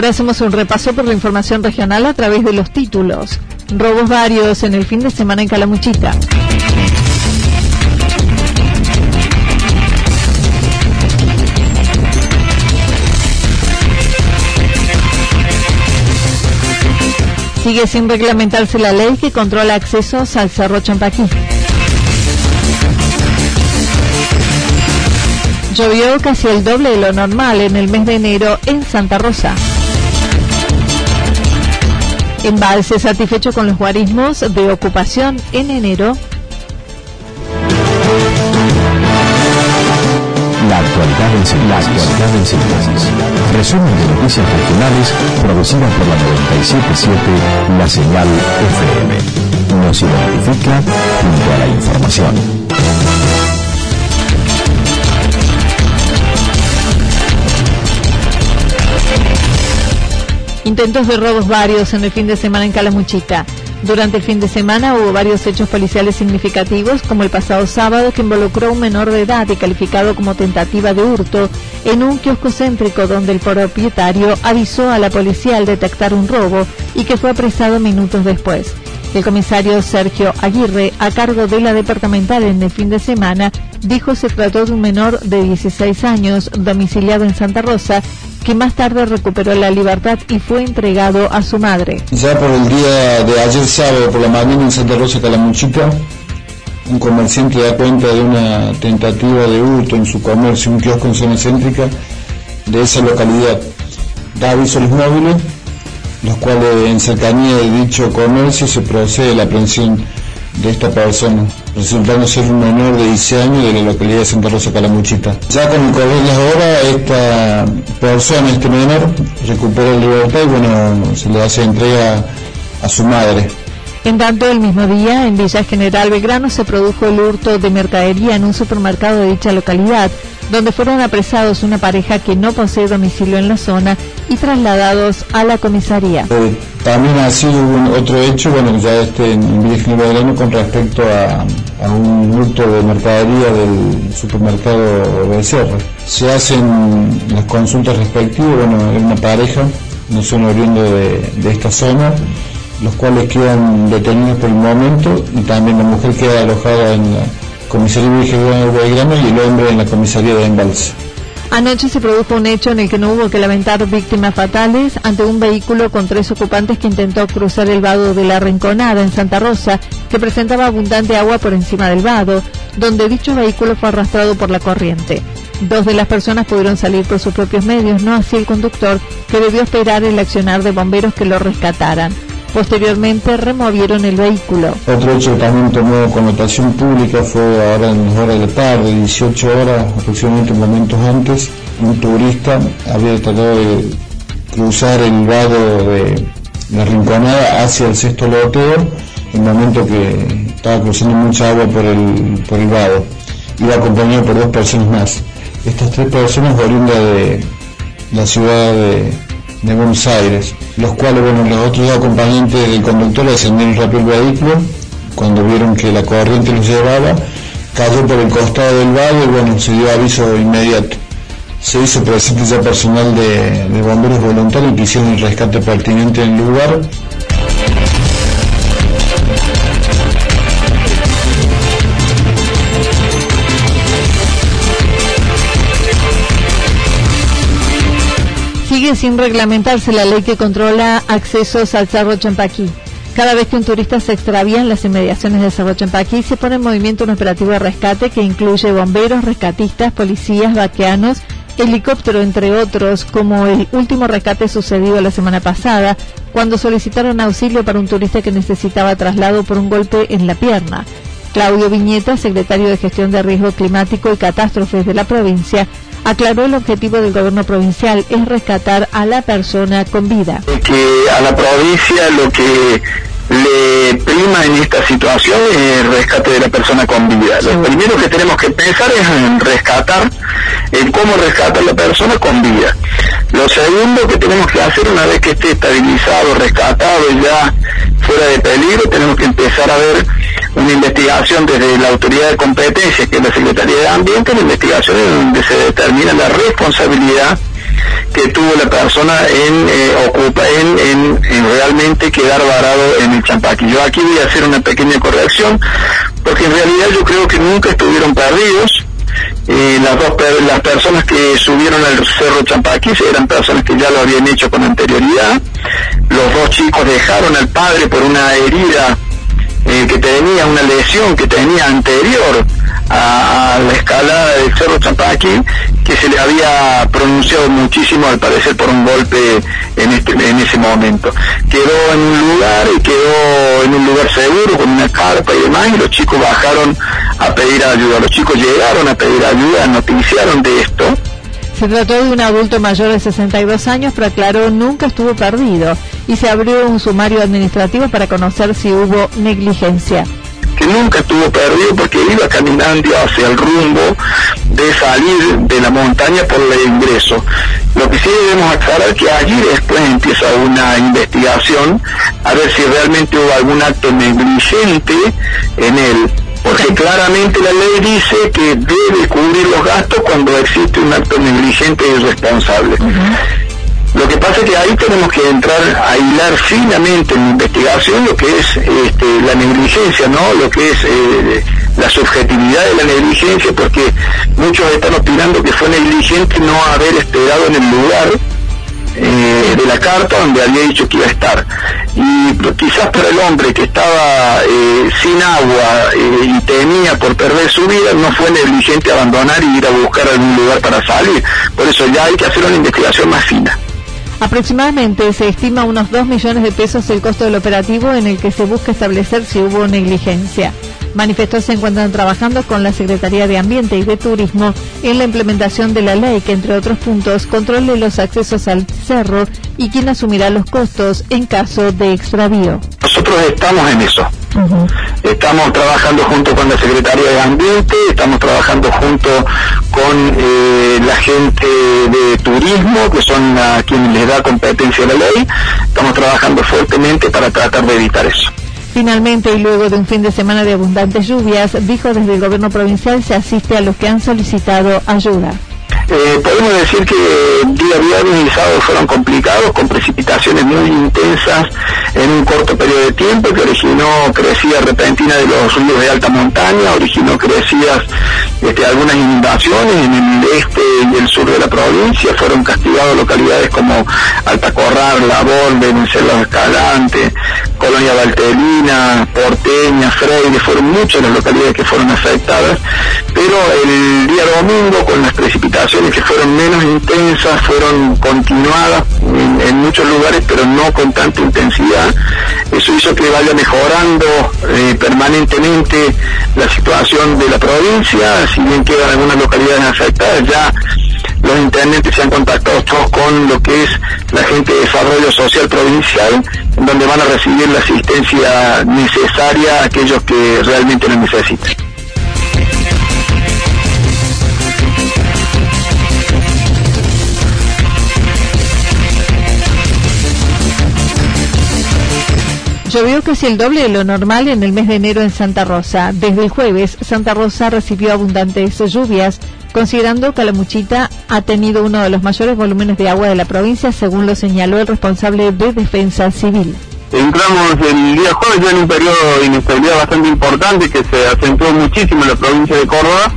A esta hora hacemos un repaso por la información regional a través de los títulos. Robos varios en el fin de semana en Calamuchita. Sigue sin reglamentarse la ley que controla accesos al Cerro Champaquí. Llovió casi el doble de lo normal en el mes de enero en Santa Rosa. Embalse satisfecho con los guarismos de ocupación en enero. La actualidad en síntesis. Resumen de noticias regionales producida por la 977 La Señal FM. Nos identifica junto a la información. Intentos de robos varios en el fin de semana en Calamuchita. Durante el fin de semana hubo varios hechos policiales significativos, como el pasado sábado que involucró a un menor de edad y calificado como tentativa de hurto en un kiosco céntrico donde el propietario avisó a la policía al detectar un robo y que fue apresado minutos después. El comisario Sergio Aguirre, a cargo de la departamental en el fin de semana, dijo se trató de un menor de 16 años domiciliado en Santa Rosa más tarde recuperó la libertad y fue entregado a su madre. Ya por el día de ayer sábado por la mañana en Santa Rosa Calamuchita, un comerciante da cuenta de una tentativa de hurto en su comercio, un kiosco en zona céntrica de esa localidad. Da aviso a los móviles, los cuales en cercanía de dicho comercio se procede la aprehensión de esta persona, resultando ser un menor de 16 años de la localidad de Santa Rosa Calamuchita. Ya con el correr de las esta persona, este menor, recupera la libertad y bueno, se le hace entrega a su madre. En tanto, el mismo día, en Villa General Belgrano se produjo el hurto de mercadería en un supermercado de dicha localidad, donde fueron apresados una pareja que no posee domicilio en la zona y trasladados a la comisaría. Eh, también ha sido otro hecho, bueno, ya este en General Belgrano con respecto a, un hurto de mercadería del supermercado Becerra. Se hacen las consultas respectivas, bueno, es una pareja, no son oriundos de, esta zona los cuales quedan detenidos por el momento y también la mujer queda alojada en la comisaría de Belgrano y el hombre en la comisaría de Embalse. Anoche se produjo un hecho en el que no hubo que lamentar víctimas fatales ante un vehículo con tres ocupantes que intentó cruzar el vado de la Rinconada en Santa Rosa, que presentaba abundante agua por encima del vado, donde dicho vehículo fue arrastrado por la corriente. Dos de las personas pudieron salir por sus propios medios, no así el conductor, que debió esperar el accionar de bomberos que lo rescataran. Posteriormente removieron el vehículo. Otro hecho que también tomó connotación pública fue ahora en las horas de la tarde, 18 horas aproximadamente momentos antes, un turista había tratado de cruzar el vado de la Rinconada hacia el sexto loteo, en el momento que estaba cruzando mucha agua por el, por el vado. Iba acompañado por dos personas más. Estas tres personas oriundas de la ciudad de de Buenos Aires, los cuales, bueno, los otros acompañantes del conductor descendieron rápido el vehículo, cuando vieron que la corriente los llevaba, cayó por el costado del valle y bueno, se dio aviso inmediato. Se hizo presente ya personal de, de bomberos voluntarios que hicieron el rescate pertinente en el lugar Sigue sin reglamentarse la ley que controla accesos al Cerro Champaquí. Cada vez que un turista se extravía en las inmediaciones del Cerro Champaquí, se pone en movimiento un operativo de rescate que incluye bomberos, rescatistas, policías, vaqueanos, helicóptero, entre otros, como el último rescate sucedido la semana pasada, cuando solicitaron auxilio para un turista que necesitaba traslado por un golpe en la pierna. Claudio Viñeta, secretario de Gestión de Riesgo Climático y Catástrofes de la provincia, aclaró el objetivo del gobierno provincial es rescatar a la persona con vida. Que a la provincia lo que le prima en esta situación es el rescate de la persona con vida. Lo primero que tenemos que pensar es en rescatar, en cómo rescatar a la persona con vida. Lo segundo que tenemos que hacer una vez que esté estabilizado, rescatado y ya fuera de peligro, tenemos que empezar a ver una investigación desde la autoridad de competencia, que es la Secretaría de Ambiente, una investigación en donde se determina la responsabilidad que tuvo la persona en eh, ocupa en, realmente quedar varado en el champaqui. Yo aquí voy a hacer una pequeña corrección, porque en realidad yo creo que nunca estuvieron perdidos. Eh, las dos las personas que subieron al cerro Champaquí eran personas que ya lo habían hecho con anterioridad. Los dos chicos dejaron al padre por una herida eh, que tenía una lesión que tenía anterior a, la escalada del Cerro Champaquí, que se le había pronunciado muchísimo al parecer por un golpe en, este, en ese momento. Quedó en un lugar y quedó en un lugar seguro con una carpa y demás y los chicos bajaron a pedir ayuda. Los chicos llegaron a pedir ayuda, noticiaron de esto se trató de un adulto mayor de 62 años, pero aclaró nunca estuvo perdido y se abrió un sumario administrativo para conocer si hubo negligencia que nunca estuvo perdido porque iba caminando hacia el rumbo de salir de la montaña por el ingreso. Lo que sí debemos aclarar es que allí después empieza una investigación a ver si realmente hubo algún acto negligente en él porque claramente la ley dice que debe cubrir los gastos cuando existe un acto negligente y irresponsable. Lo que pasa es que ahí tenemos que entrar a hilar finamente en la investigación lo que es este, la negligencia, ¿no? Lo que es eh, la subjetividad de la negligencia, porque muchos están opinando que fue negligente no haber esperado en el lugar eh, de la carta donde había dicho que iba a estar. Y quizás para el hombre que estaba eh, sin agua eh, y temía por perder su vida, no fue negligente abandonar y ir a buscar algún lugar para salir. Por eso ya hay que hacer una investigación más fina. Aproximadamente se estima unos 2 millones de pesos el costo del operativo en el que se busca establecer si hubo negligencia. Manifestó se encuentran trabajando con la Secretaría de Ambiente y de Turismo en la implementación de la ley que, entre otros puntos, controle los accesos al cerro y quien asumirá los costos en caso de extravío. Nosotros estamos en eso. Estamos trabajando junto con la Secretaría de Ambiente, estamos trabajando junto con eh, la gente de turismo, que son a quienes les da competencia la ley. Estamos trabajando fuertemente para tratar de evitar eso. Finalmente, y luego de un fin de semana de abundantes lluvias, dijo desde el gobierno provincial se asiste a los que han solicitado ayuda. Eh, podemos decir que día viernes y sábado fueron complicados, con precipitaciones muy intensas en un corto periodo de tiempo, que originó crecida repentina de los ríos de alta montaña, originó crecidas este, algunas inundaciones en el este y el sur de la provincia, fueron castigados localidades como Altacorral, La Borde, Cerro Escalante, Colonia Valterina, Porteña, Freire, fueron muchas las localidades que fueron afectadas, pero el día domingo con las precipitaciones que fueron menos intensas, fueron continuadas en, muchos lugares, pero no con tanta intensidad. Eso hizo que vaya mejorando eh, permanentemente la situación de la provincia, si bien quedan algunas localidades afectadas, ya los intendentes se han contactado todos con lo que es la gente de desarrollo social provincial, donde van a recibir la asistencia necesaria a aquellos que realmente lo necesitan. Llovió casi el doble de lo normal en el mes de enero en Santa Rosa. Desde el jueves, Santa Rosa recibió abundantes lluvias, considerando que la Muchita ha tenido uno de los mayores volúmenes de agua de la provincia, según lo señaló el responsable de Defensa Civil. Entramos el día jueves ya en un periodo de inestabilidad bastante importante que se acentuó muchísimo en la provincia de Córdoba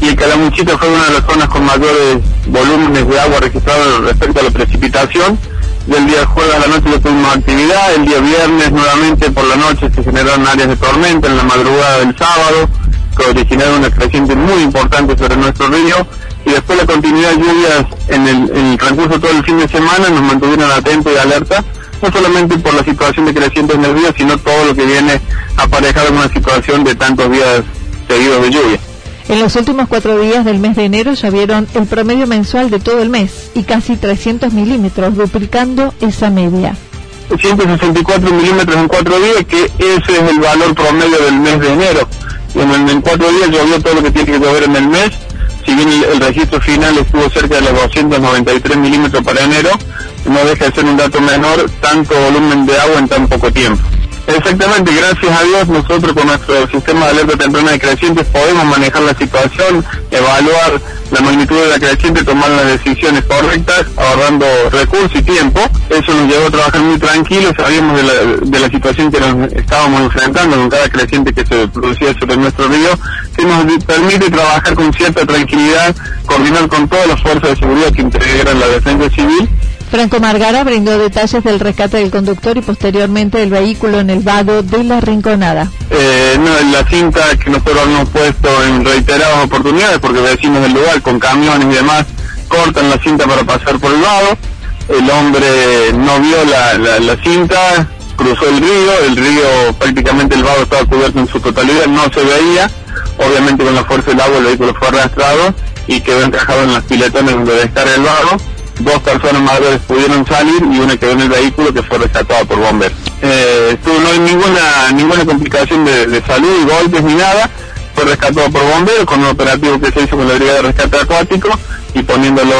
y el Calamuchita fue una de las zonas con mayores volúmenes de agua registrados respecto a la precipitación del día jueves a la noche ya tuvimos actividad, el día viernes nuevamente por la noche se generaron áreas de tormenta, en la madrugada del sábado, que originaron una creciente muy importante sobre nuestro río, y después la continuidad de lluvias en el, transcurso de todo el fin de semana nos mantuvieron atentos y alerta, no solamente por la situación de creciente en el río, sino todo lo que viene aparejado en una situación de tantos días seguidos de lluvia. En los últimos cuatro días del mes de enero llovieron el promedio mensual de todo el mes y casi 300 milímetros, duplicando esa media. 164 milímetros en cuatro días, que ese es el valor promedio del mes de enero. En, en cuatro días llovió todo lo que tiene que llover en el mes, si bien el, registro final estuvo cerca de los 293 milímetros para enero, no deja de ser un dato menor, tanto volumen de agua en tan poco tiempo. Exactamente, gracias a Dios nosotros con nuestro sistema de alerta temprana de crecientes podemos manejar la situación, evaluar la magnitud de la creciente, tomar las decisiones correctas, ahorrando recursos y tiempo. Eso nos llevó a trabajar muy tranquilos, sabíamos de la, de la situación que nos estábamos enfrentando con cada creciente que se producía sobre nuestro río, que nos permite trabajar con cierta tranquilidad, coordinar con todas las fuerzas de seguridad que integran la defensa civil Franco Margara brindó detalles del rescate del conductor y posteriormente del vehículo en el vado de la Rinconada. Eh, no, la cinta que nosotros hemos puesto en reiteradas oportunidades, porque vecinos del lugar con camiones y demás cortan la cinta para pasar por el vado. El hombre no vio la, la cinta, cruzó el río, el río prácticamente el vado estaba cubierto en su totalidad, no se veía. Obviamente con la fuerza del agua el vehículo fue arrastrado y quedó encajado en las piletones donde descarga el vado dos personas mayores pudieron salir y una quedó en el vehículo que fue rescatada por bomberos. Eh, no hay ninguna ninguna complicación de, salud y golpes ni nada, fue rescatado por bomberos con un operativo que se hizo con la Brigada de Rescate Acuático y poniéndolo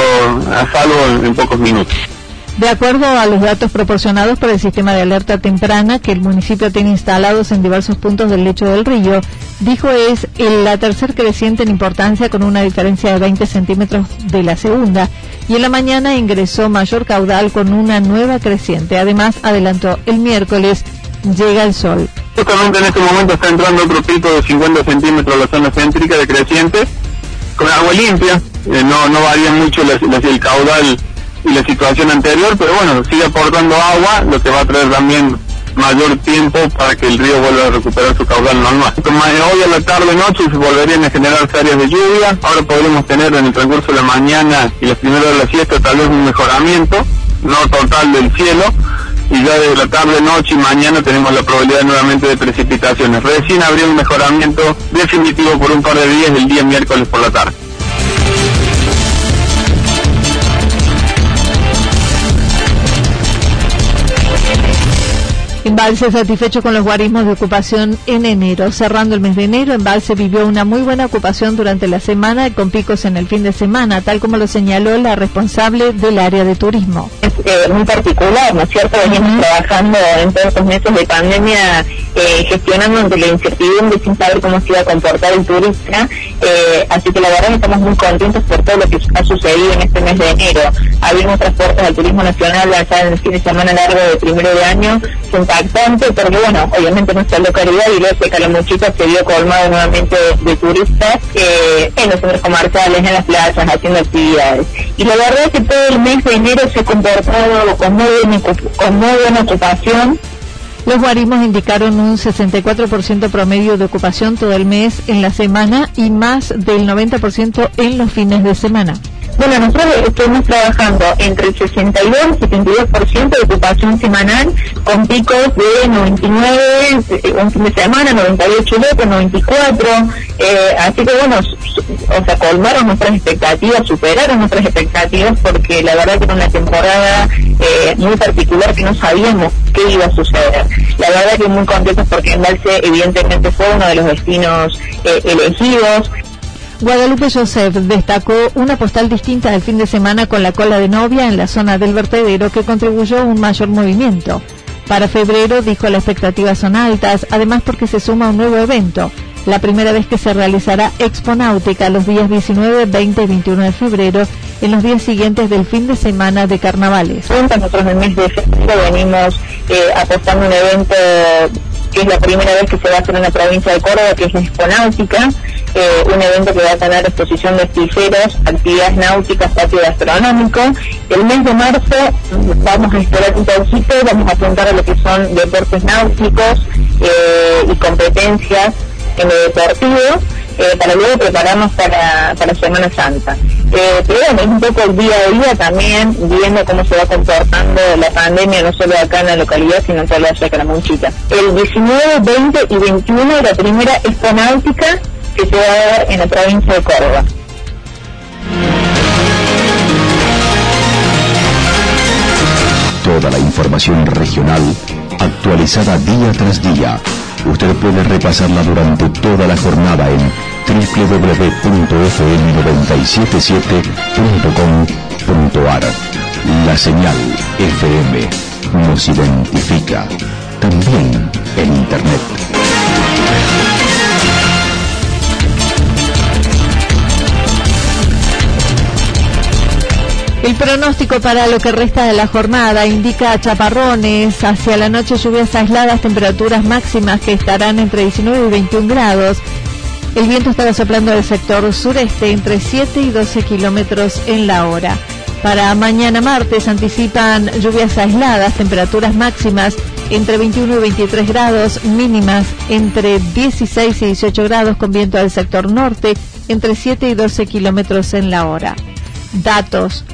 a salvo en pocos minutos. De acuerdo a los datos proporcionados por el sistema de alerta temprana que el municipio tiene instalados en diversos puntos del lecho del río, dijo es la tercer creciente en importancia con una diferencia de 20 centímetros de la segunda y en la mañana ingresó mayor caudal con una nueva creciente. Además, adelantó el miércoles llega el sol. Justamente en este momento está entrando otro pico de 50 centímetros a la zona céntrica de creciente con agua limpia, eh, no, no varía mucho el caudal y la situación anterior, pero bueno, sigue aportando agua, lo que va a traer también mayor tiempo para que el río vuelva a recuperar su caudal normal. Hoy a la tarde noche se volverían a generar áreas de lluvia, ahora podremos tener en el transcurso de la mañana y las primeras de la siesta tal vez un mejoramiento, no total del cielo, y ya de la tarde, noche y mañana tenemos la probabilidad nuevamente de precipitaciones. Recién habría un mejoramiento definitivo por un par de días el día miércoles por la tarde. Embalse satisfecho con los guarismos de ocupación en enero. Cerrando el mes de enero, Embalse vivió una muy buena ocupación durante la semana con picos en el fin de semana, tal como lo señaló la responsable del área de turismo. Eh, muy particular, ¿no es cierto? Venimos trabajando en todos estos meses de pandemia eh, gestionando ante la incertidumbre sin saber cómo se iba a comportar el turista. Eh, así que la verdad que estamos muy contentos por todo lo que ha sucedido en este mes de enero. Abrimos otras puertas al turismo nacional allá en el fin de semana largo de primero de año impactante porque bueno, obviamente nuestra localidad y de Calamuchita se vio colmado nuevamente de, turistas eh, en los centros comerciales, en las plazas, haciendo actividades. Y la verdad es que todo el mes de enero se ha con muy, buena ocupación. Los guarismos indicaron un 64% promedio de ocupación todo el mes en la semana y más del 90% en los fines de semana. Bueno, nosotros estuvimos trabajando entre el 62 y 72% de ocupación semanal con picos de 99 eh, un fin de semana, 98 locos, 94, eh, así que bueno, o sea, colmaron nuestras expectativas, superaron nuestras expectativas porque la verdad que era una temporada eh, muy particular que no sabíamos qué iba a suceder. La verdad que muy contentos porque Embalse evidentemente fue uno de los destinos elegidos, Guadalupe Joseph destacó una postal distinta del fin de semana con la cola de novia en la zona del vertedero que contribuyó a un mayor movimiento. Para febrero, dijo, las expectativas son altas, además porque se suma un nuevo evento, la primera vez que se realizará Exponáutica los días 19, 20 y 21 de febrero, en los días siguientes del fin de semana de carnavales. Nosotros en el mes de febrero venimos eh, apostando un evento que es la primera vez que se va a hacer en la provincia de Córdoba, que es Exponáutica, eh, un evento que va a tener exposición de esticeros, actividades náuticas, patio gastronómico. El mes de marzo vamos a esperar un poquito, vamos a apuntar a lo que son deportes náuticos eh, y competencias en lo deportivo. Eh, para luego prepararnos para, para Semana Santa. Pero es un poco el día a día también, viendo cómo se va comportando la pandemia, no solo acá en la localidad, sino en toda la Caramonchita. El 19, 20 y 21 la primera exponáutica que se va a en la provincia de Córdoba. Toda la información regional actualizada día tras día Usted puede repasarla durante toda la jornada en www.fm977.com.ar. La señal FM nos identifica también en Internet. El pronóstico para lo que resta de la jornada indica chaparrones, hacia la noche lluvias aisladas, temperaturas máximas que estarán entre 19 y 21 grados. El viento estará soplando del sector sureste entre 7 y 12 kilómetros en la hora. Para mañana martes anticipan lluvias aisladas, temperaturas máximas entre 21 y 23 grados, mínimas entre 16 y 18 grados con viento del sector norte entre 7 y 12 kilómetros en la hora. Datos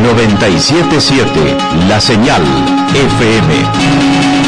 977 La Señal FM.